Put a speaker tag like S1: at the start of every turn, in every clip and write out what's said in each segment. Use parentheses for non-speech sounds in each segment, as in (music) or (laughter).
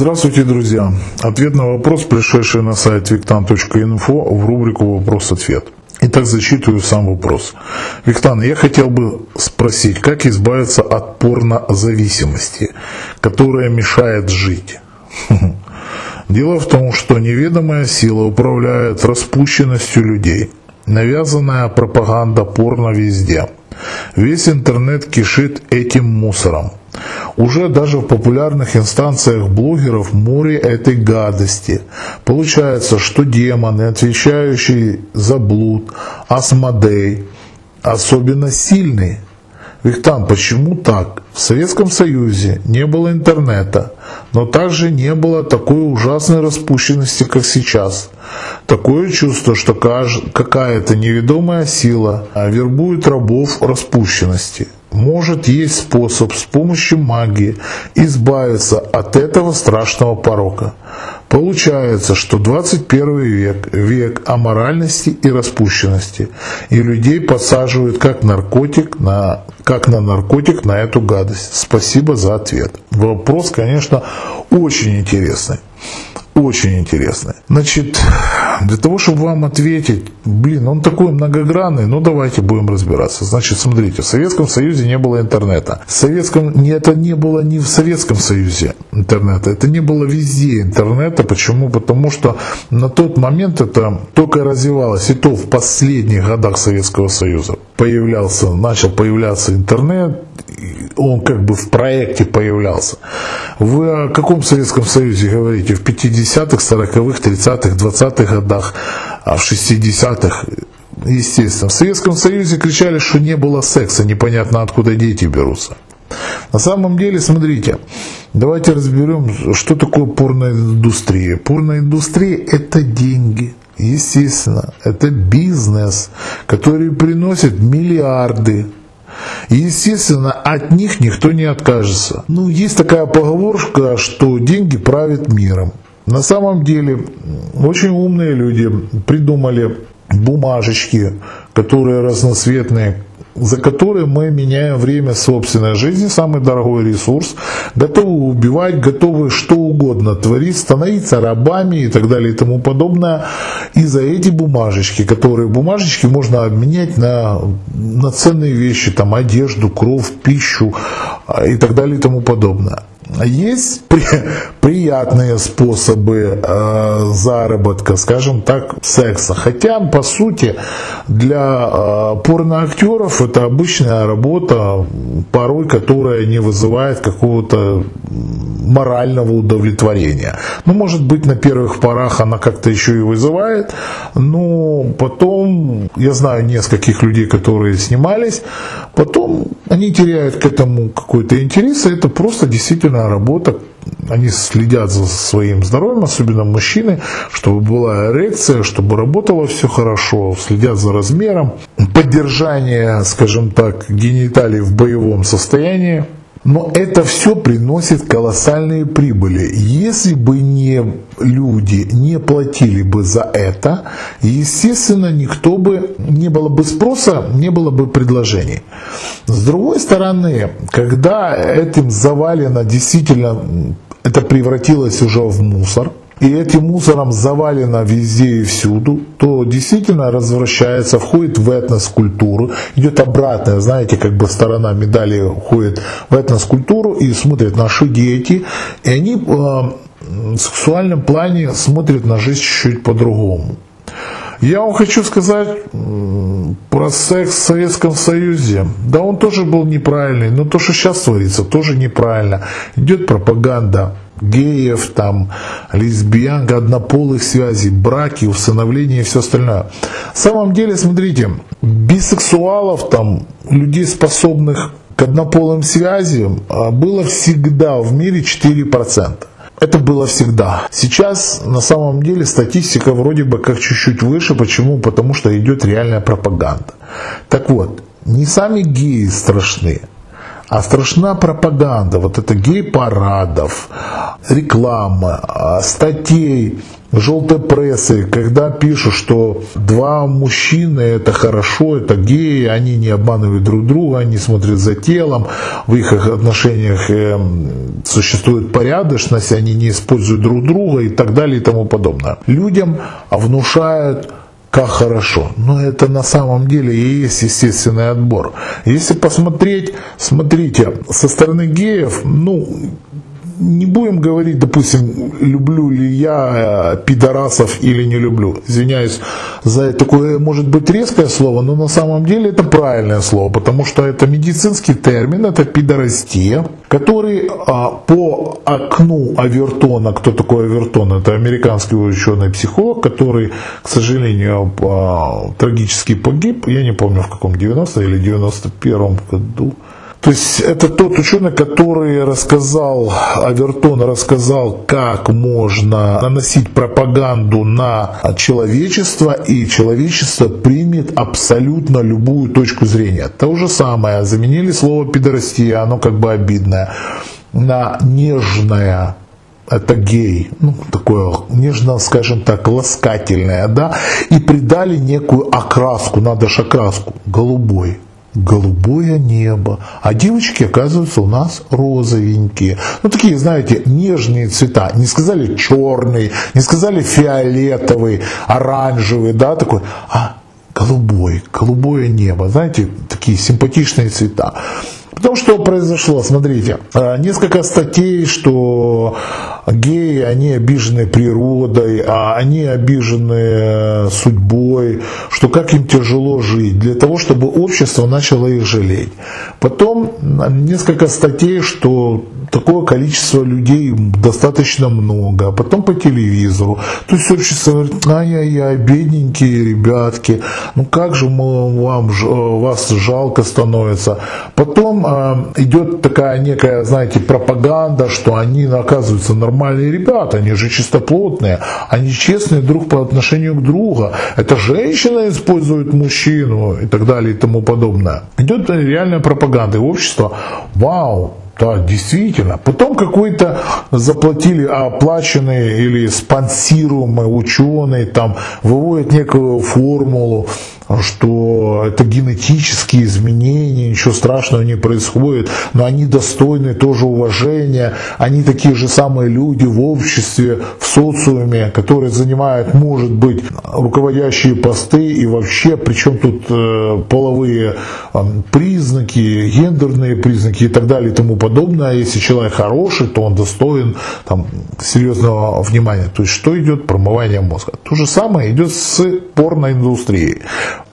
S1: Здравствуйте, друзья! Ответ на вопрос, пришедший на сайт виктан.инфо в рубрику «Вопрос-ответ». Итак, зачитываю сам вопрос. Виктан, я хотел бы спросить, как избавиться от порнозависимости, которая мешает жить? (laughs) Дело в том, что неведомая сила управляет распущенностью людей. Навязанная пропаганда порно везде. Весь интернет кишит этим мусором. Уже даже в популярных инстанциях блогеров море этой гадости. Получается, что демоны, отвечающие за блуд, Асмодей, особенно сильные. Виктан, почему так? В Советском Союзе не было интернета, но также не было такой ужасной распущенности, как сейчас. Такое чувство, что какая-то неведомая сила вербует рабов распущенности. Может, есть способ с помощью магии избавиться от этого страшного порока. Получается, что 21 век – век аморальности и распущенности, и людей подсаживают как наркотик на, как на наркотик на эту гадость. Спасибо за ответ. Вопрос, конечно, очень интересный. Очень интересный. Значит, для того, чтобы вам ответить, блин, он такой многогранный, ну давайте будем разбираться. Значит, смотрите, в Советском Союзе не было интернета. В Советском, не, это не было не в Советском Союзе интернета, это не было везде интернета. Почему? Потому что на тот момент это только развивалось, и то в последних годах Советского Союза появлялся, начал появляться интернет, он как бы в проекте появлялся. Вы о каком Советском Союзе говорите? В 50-х, 40-х, 30-х, 20-х годах, а в 60-х естественно. В Советском Союзе кричали, что не было секса, непонятно откуда дети берутся. На самом деле, смотрите, давайте разберем, что такое порноиндустрия. Порноиндустрия – это деньги. Естественно, это бизнес, который приносит миллиарды естественно, от них никто не откажется. Ну, есть такая поговорка, что деньги правят миром. На самом деле, очень умные люди придумали бумажечки, которые разноцветные, за которые мы меняем время собственной жизни, самый дорогой ресурс, готовы убивать, готовы что угодно творить, становиться рабами и так далее и тому подобное. И за эти бумажечки, которые бумажечки можно обменять на, на ценные вещи, там одежду, кровь, пищу а, и так далее и тому подобное. Есть при, приятные способы э, заработка, скажем так, секса. Хотя, по сути, для э, порноактеров это обычная работа, порой которая не вызывает какого-то морального удовлетворения. Ну, может быть, на первых порах она как-то еще и вызывает, но потом, я знаю нескольких людей, которые снимались, потом они теряют к этому какой-то интерес, и это просто действительно работа, они следят за своим здоровьем, особенно мужчины, чтобы была эрекция, чтобы работало все хорошо, следят за размером, поддержание, скажем так, гениталий в боевом состоянии. Но это все приносит колоссальные прибыли. Если бы не люди не платили бы за это, естественно, никто бы не было бы спроса, не было бы предложений. С другой стороны, когда этим завалено действительно, это превратилось уже в мусор, и этим мусором завалено везде и всюду, то действительно развращается, входит в этнос-культуру, идет обратная, знаете, как бы сторона медали уходит в этнос-культуру и смотрят наши дети, и они э, в сексуальном плане смотрят на жизнь чуть-чуть по-другому. Я вам хочу сказать про секс в Советском Союзе. Да, он тоже был неправильный, но то, что сейчас творится, тоже неправильно. Идет пропаганда геев, там, лесбиян, однополых связей, браки, усыновления и все остальное. На самом деле, смотрите, бисексуалов, там, людей, способных к однополым связям, а, было всегда в мире 4%. Это было всегда. Сейчас на самом деле статистика вроде бы как чуть-чуть выше. Почему? Потому что идет реальная пропаганда. Так вот, не сами геи страшны, А страшна пропаганда, вот это гей-парадов, реклама, статей, желтой прессы, когда пишут, что два мужчины это хорошо, это геи, они не обманывают друг друга, они смотрят за телом, в их отношениях э, существует порядочность, они не используют друг друга и так далее и тому подобное. Людям внушают как хорошо. Но это на самом деле и есть естественный отбор. Если посмотреть, смотрите, со стороны геев, ну, не будем говорить, допустим, люблю ли я э, пидорасов или не люблю. Извиняюсь за такое, может быть, резкое слово, но на самом деле это правильное слово, потому что это медицинский термин, это пидорастия, который а, по окну Авертона, кто такой Авертон, это американский ученый-психолог, который, к сожалению, а, трагически погиб, я не помню в каком, 90 или 91 году, то есть это тот ученый, который рассказал, Авертон рассказал, как можно наносить пропаганду на человечество, и человечество примет абсолютно любую точку зрения. То же самое, заменили слово пидорастия, оно как бы обидное, на нежное, это гей, ну, такое нежно, скажем так, ласкательное, да, и придали некую окраску, надо же окраску, голубой голубое небо, а девочки, оказываются, у нас розовенькие. Ну, такие, знаете, нежные цвета. Не сказали черный, не сказали фиолетовый, оранжевый, да, такой, а голубой, голубое небо. Знаете, такие симпатичные цвета. Потом что произошло? Смотрите, э, несколько статей, что геи, они обижены природой, а они обижены э, судьбой, что как им тяжело жить, для того, чтобы общество начало их жалеть. Потом несколько статей, что такое количество людей достаточно много, а потом по телевизору. То есть общество говорит, ай-яй-яй, бедненькие ребятки, ну как же мы, вам, вас жалко становится. Потом э, идет такая некая, знаете, пропаганда, что они оказываются нормальные ребята, они же чистоплотные, они честные друг по отношению к другу. Это женщина использует мужчину и так далее и тому подобное. Идет реальная пропаганда, и общество, вау, да, действительно. Потом какой-то заплатили оплаченные или спонсируемые ученые там выводят некую формулу, что это генетические изменения, ничего страшного не происходит, но они достойны тоже уважения, они такие же самые люди в обществе, в социуме, которые занимают, может быть, руководящие посты и вообще, причем тут э, половые э, признаки, гендерные признаки и так далее и тому подобное. А если человек хороший, то он достоин там, серьезного внимания. То есть что идет? Промывание мозга. То же самое идет с порноиндустрией.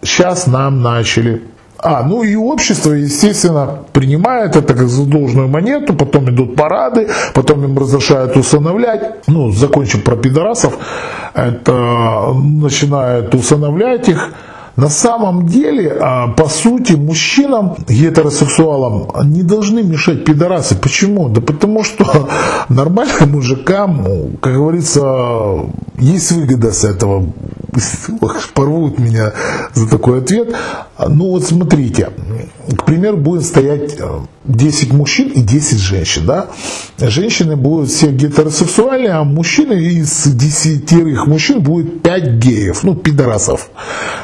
S1: Сейчас нам начали а, ну и общество, естественно, принимает это как за должную монету, потом идут парады, потом им разрешают усыновлять. Ну, закончим про пидорасов. Это начинают усыновлять их. На самом деле, а, по сути, мужчинам, гетеросексуалам, не должны мешать пидорасы. Почему? Да потому что (laughs) нормальным мужикам, как говорится, есть выгода с этого. (laughs) Порвут меня за такой ответ. Ну вот смотрите, к примеру, будет стоять 10 э, мужчин и 10 женщин. Да? Женщины будут все гетеросексуальные, а мужчины из 10 мужчин будет 5 геев, ну пидорасов.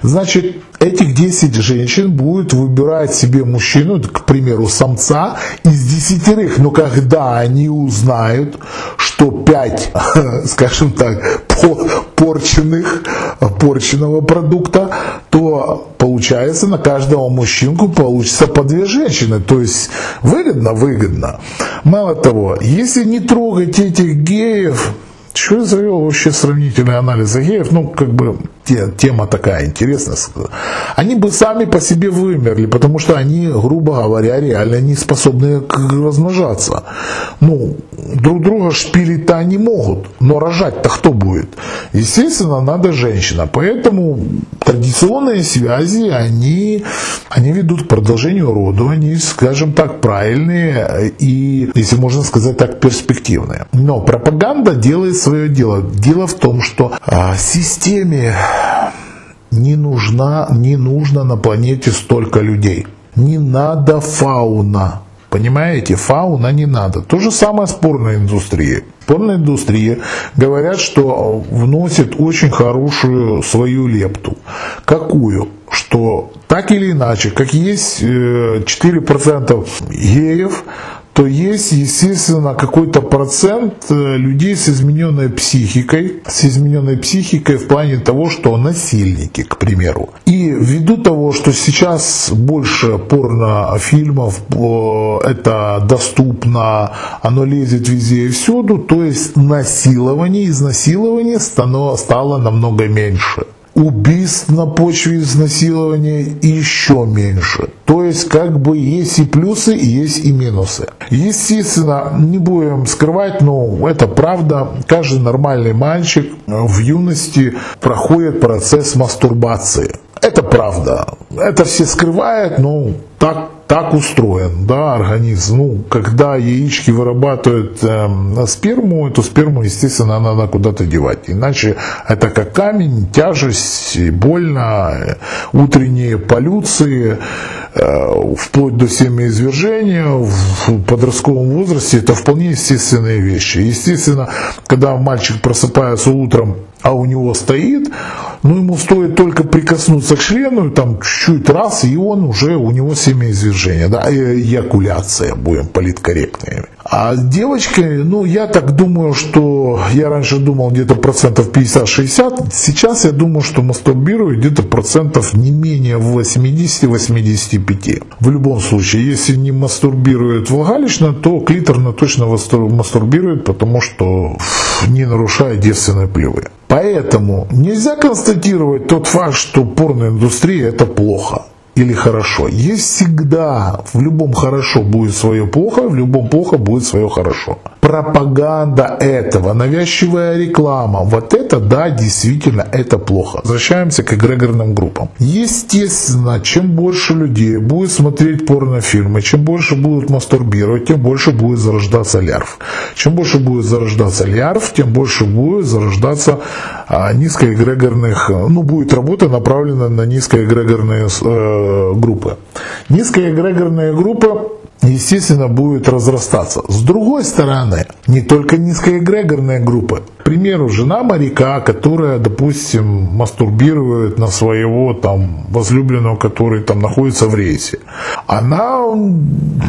S1: Значит, этих 10 женщин будут выбирать себе мужчину, к примеру, самца из десятерых. Но когда они узнают, что 5, (laughs) скажем так, порченных, порченного продукта, то получается на каждого мужчинку получится по две женщины. То есть выгодно, выгодно. Мало того, если не трогать этих геев, что я завел вообще сравнительный анализ геев? Ну, как бы тема такая интересная. Они бы сами по себе вымерли, потому что они, грубо говоря, реально не способны размножаться. Ну, друг друга шпилить-то они могут, но рожать-то кто будет? Естественно, надо женщина. Поэтому традиционные связи, они, они ведут к продолжению рода, они, скажем так, правильные и, если можно сказать так, перспективные. Но пропаганда делает свое дело. Дело в том, что а, системе не, нужна, не нужно на планете столько людей. Не надо фауна Понимаете, фауна не надо. То же самое с порной индустрией. Порная индустрия говорят, что вносит очень хорошую свою лепту. Какую? Что так или иначе, как есть 4% э, геев, то есть, естественно, какой-то процент э, людей с измененной психикой, с измененной психикой в плане того, что насильники, к примеру. И ввиду того, что сейчас больше порнофильмов, это доступно, оно лезет везде и всюду, то есть насилование, изнасилование стало намного меньше убийств на почве изнасилования еще меньше. То есть как бы есть и плюсы, и есть и минусы. Естественно, не будем скрывать, но это правда. Каждый нормальный мальчик в юности проходит процесс мастурбации. Это правда. Это все скрывают, но так так устроен, да, организм. Ну, когда яички вырабатывают э, сперму, эту сперму, естественно, надо куда-то девать. Иначе это как камень, тяжесть, больно, утренние полюции, э, вплоть до семяизвержения в подростковом возрасте, это вполне естественные вещи. Естественно, когда мальчик просыпается утром, а у него стоит, ну, ему стоит только прикоснуться к члену, там, чуть-чуть раз, и он уже, у него семяизвержение, да, эякуляция, будем политкорректными. А с девочкой, ну, я так думаю, что я раньше думал где-то процентов 50-60, сейчас я думаю, что мастурбирует где-то процентов не менее 80-85. В любом случае, если не мастурбирует влагалищно, то клиторно точно мастурбирует, потому что не нарушает девственные плевы. Поэтому нельзя констатировать тот факт, что порноиндустрия это плохо или хорошо. Есть всегда, в любом хорошо будет свое плохо, в любом плохо будет свое хорошо. Пропаганда этого, навязчивая реклама, вот это, да, действительно, это плохо. Возвращаемся к эгрегорным группам. Естественно, чем больше людей будет смотреть порнофильмы, чем больше будут мастурбировать, тем больше будет зарождаться лярв. Чем больше будет зарождаться лярв, тем больше будет зарождаться а, низкоэгрегорных, ну, будет работа направлена на низкоэгрегорные э, группы. Низкая эгрегорная группа естественно, будет разрастаться. С другой стороны, не только низкоэгрегорная группа. К примеру, жена моряка, которая, допустим, мастурбирует на своего там возлюбленного, который там находится в рейсе, она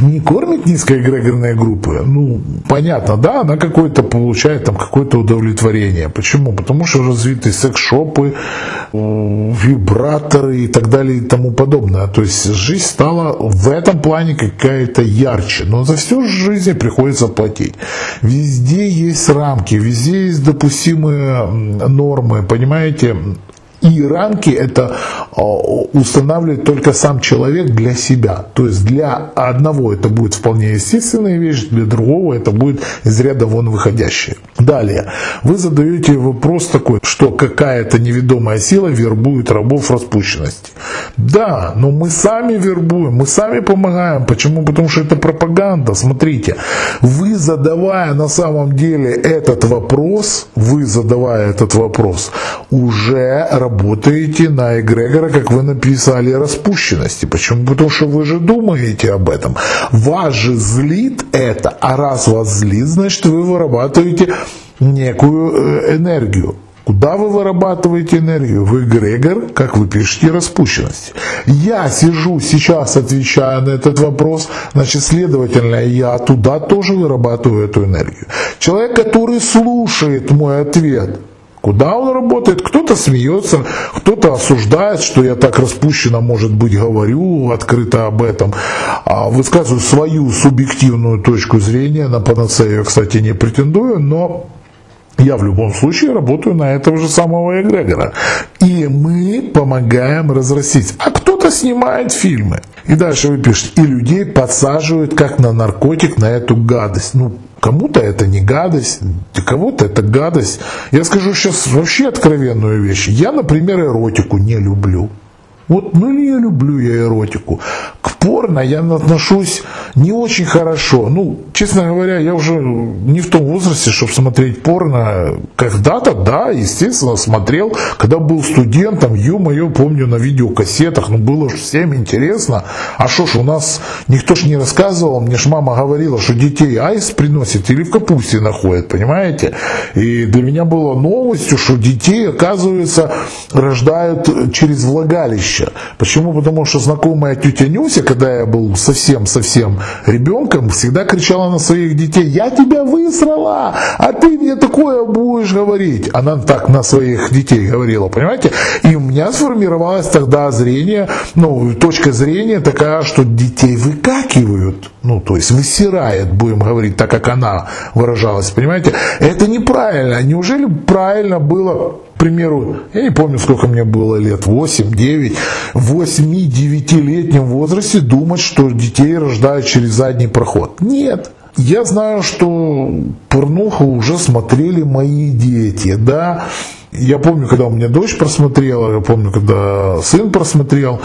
S1: не кормит низкоэгрегорные группы. Ну, понятно, да, она какое-то получает там какое-то удовлетворение. Почему? Потому что развиты секс-шопы, вибраторы и так далее и тому подобное. То есть жизнь стала в этом плане какая-то ярче. Но за всю жизнь приходится платить. Везде есть рамки, везде есть допустимые нормы, понимаете, и рамки это а, устанавливает только сам человек для себя. То есть для одного это будет вполне естественная вещь, для другого это будет из ряда вон выходящее. Далее. Вы задаете вопрос такой, что какая-то неведомая сила вербует рабов распущенности. Да, но мы сами вербуем, мы сами помогаем. Почему? Потому что это пропаганда. Смотрите, вы задавая на самом деле этот вопрос, вы задавая этот вопрос, уже работаете работаете на эгрегора, как вы написали, распущенности. Почему? Потому что вы же думаете об этом. Вас же злит это, а раз вас злит, значит вы вырабатываете некую э, энергию. Куда вы вырабатываете энергию? В эгрегор, как вы пишете, распущенность. Я сижу сейчас, отвечая на этот вопрос, значит, следовательно, я туда тоже вырабатываю эту энергию. Человек, который слушает мой ответ, Куда он работает? Кто-то смеется, кто-то осуждает, что я так распущенно, может быть, говорю открыто об этом. А высказываю свою субъективную точку зрения. На панацею я, кстати, не претендую, но я в любом случае работаю на этого же самого эгрегора. И мы помогаем разрастить. А кто-то снимает фильмы. И дальше вы пишете, и людей подсаживают как на наркотик на эту гадость. Ну, Кому-то это не гадость, для кого-то это гадость. Я скажу сейчас вообще откровенную вещь. Я, например, эротику не люблю. Вот, ну не люблю я эротику. К порно я отношусь не очень хорошо. Ну, честно говоря, я уже не в том возрасте, чтобы смотреть порно. Когда-то, да, естественно, смотрел, когда был студентом, ё-моё, помню на видеокассетах, ну было же всем интересно. А что ж, у нас никто ж не рассказывал, мне ж мама говорила, что детей айс приносит или в капусте находят, понимаете? И для меня было новостью, что детей, оказывается, рождают через влагалище. Почему? Потому что знакомая тетя Нюся, когда я был совсем-совсем ребенком, всегда кричала на своих детей, я тебя высрала, а ты мне такое будешь говорить. Она так на своих детей говорила, понимаете? И у меня сформировалось тогда зрение, ну, точка зрения такая, что детей выкакивают, ну, то есть высирает, будем говорить, так как она выражалась, понимаете? Это неправильно. Неужели правильно было примеру, я не помню, сколько мне было лет, 8, 9, в 8-9-летнем возрасте думать, что детей рождают через задний проход. Нет. Я знаю, что порнуху уже смотрели мои дети, да. Я помню, когда у меня дочь просмотрела, я помню, когда сын просмотрел.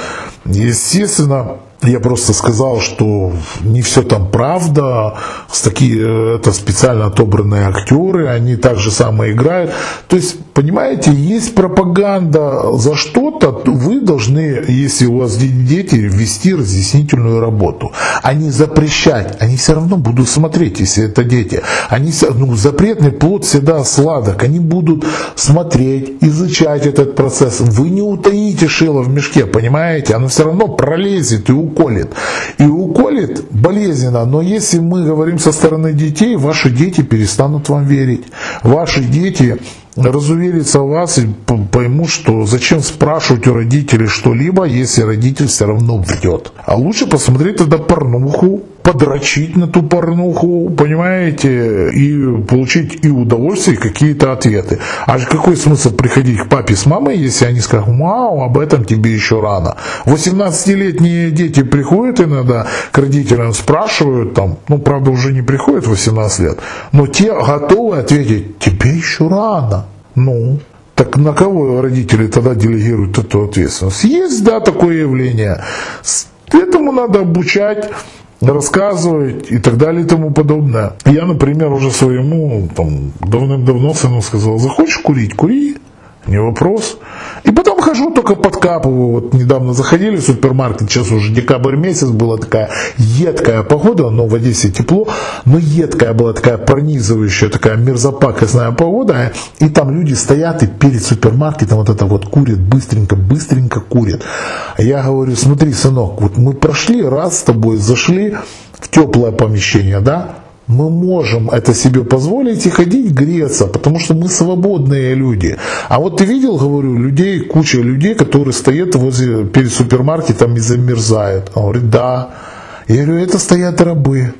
S1: Естественно, я просто сказал, что не все там правда, такие, это специально отобранные актеры, они так же самое играют. То есть, понимаете, есть пропаганда за что-то, вы должны, если у вас дети, вести разъяснительную работу, а не запрещать. Они все равно будут смотреть, если это дети. Они, ну, запретный плод всегда сладок, они будут смотреть, изучать этот процесс. Вы не утаите шило в мешке, понимаете? Оно все равно пролезет и уколет. И уколет болезненно, но если мы говорим со стороны детей, ваши дети перестанут вам верить. Ваши дети разуверятся в вас и поймут, что зачем спрашивать у родителей что-либо, если родитель все равно врет. А лучше посмотреть тогда порнуху, подрочить на ту порнуху, понимаете, и получить и удовольствие, и какие-то ответы. А какой смысл приходить к папе с мамой, если они скажут, вау, об этом тебе еще рано. 18-летние дети приходят иногда к родителям, спрашивают там, ну, правда, уже не приходят 18 лет, но те готовы ответить, тебе еще рано. Ну, так на кого родители тогда делегируют эту ответственность? Есть, да, такое явление. Этому надо обучать рассказывать и так далее и тому подобное. Я, например, уже своему там, давным-давно сыну сказал, захочешь курить, кури, не вопрос. И потом хожу, только подкапываю. Вот недавно заходили в супермаркет, сейчас уже декабрь месяц, была такая едкая погода, но в Одессе тепло, но едкая была такая пронизывающая, такая мерзопакостная погода. И там люди стоят и перед супермаркетом вот это вот курят, быстренько, быстренько курят. А я говорю, смотри, сынок, вот мы прошли раз с тобой, зашли в теплое помещение, да, мы можем это себе позволить и ходить греться, потому что мы свободные люди. А вот ты видел, говорю, людей, куча людей, которые стоят возле, перед супермаркетом и замерзают. Он говорит, да. Я говорю, это стоят рабы.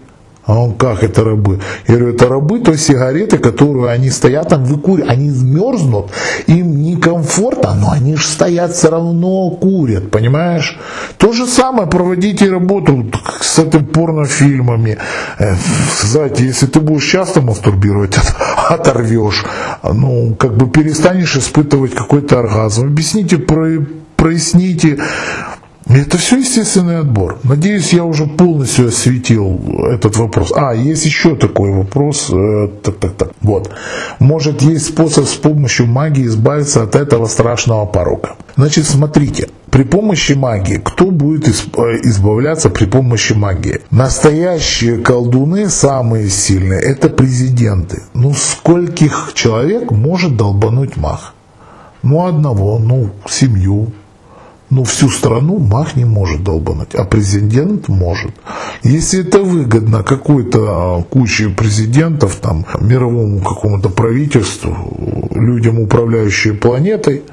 S1: А он, как это рабы? Я говорю, это рабы той сигареты, которую они стоят там выкуривают. Они мерзнут, им некомфортно, но они же стоят все равно курят, понимаешь? То же самое проводите работу с этим порнофильмами. Э, знаете, если ты будешь часто мастурбировать, оторвешь. Ну, как бы перестанешь испытывать какой-то оргазм. Объясните, проясните это все естественный отбор. Надеюсь, я уже полностью осветил этот вопрос. А, есть еще такой вопрос. Э, так, так, так. Вот. Может, есть способ с помощью магии избавиться от этого страшного порока. Значит, смотрите. При помощи магии, кто будет э, избавляться при помощи магии? Настоящие колдуны, самые сильные, это президенты. Ну, скольких человек может долбануть маг? Ну, одного, ну, семью, но всю страну мах не может долбануть, а президент может. Если это выгодно какой-то а, куче президентов, там, мировому какому-то правительству, людям, управляющим планетой,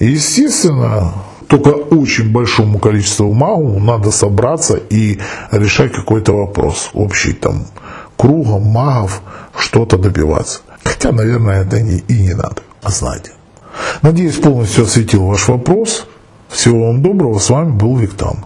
S1: естественно, только очень большому количеству магу надо собраться и решать какой-то вопрос общий там кругом магов что-то добиваться. Хотя, наверное, это и не надо, знаете. Надеюсь, полностью осветил ваш вопрос. Всего вам доброго, с вами был Виктан.